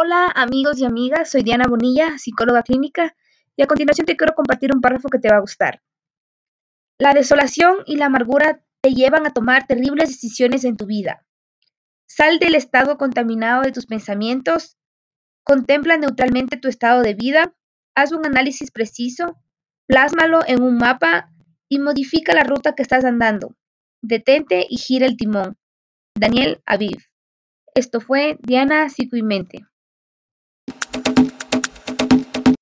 Hola amigos y amigas, soy Diana Bonilla, psicóloga clínica, y a continuación te quiero compartir un párrafo que te va a gustar. La desolación y la amargura te llevan a tomar terribles decisiones en tu vida. Sal del estado contaminado de tus pensamientos, contempla neutralmente tu estado de vida, haz un análisis preciso, plásmalo en un mapa y modifica la ruta que estás andando. Detente y gira el timón. Daniel Aviv. Esto fue Diana Psico y Mente.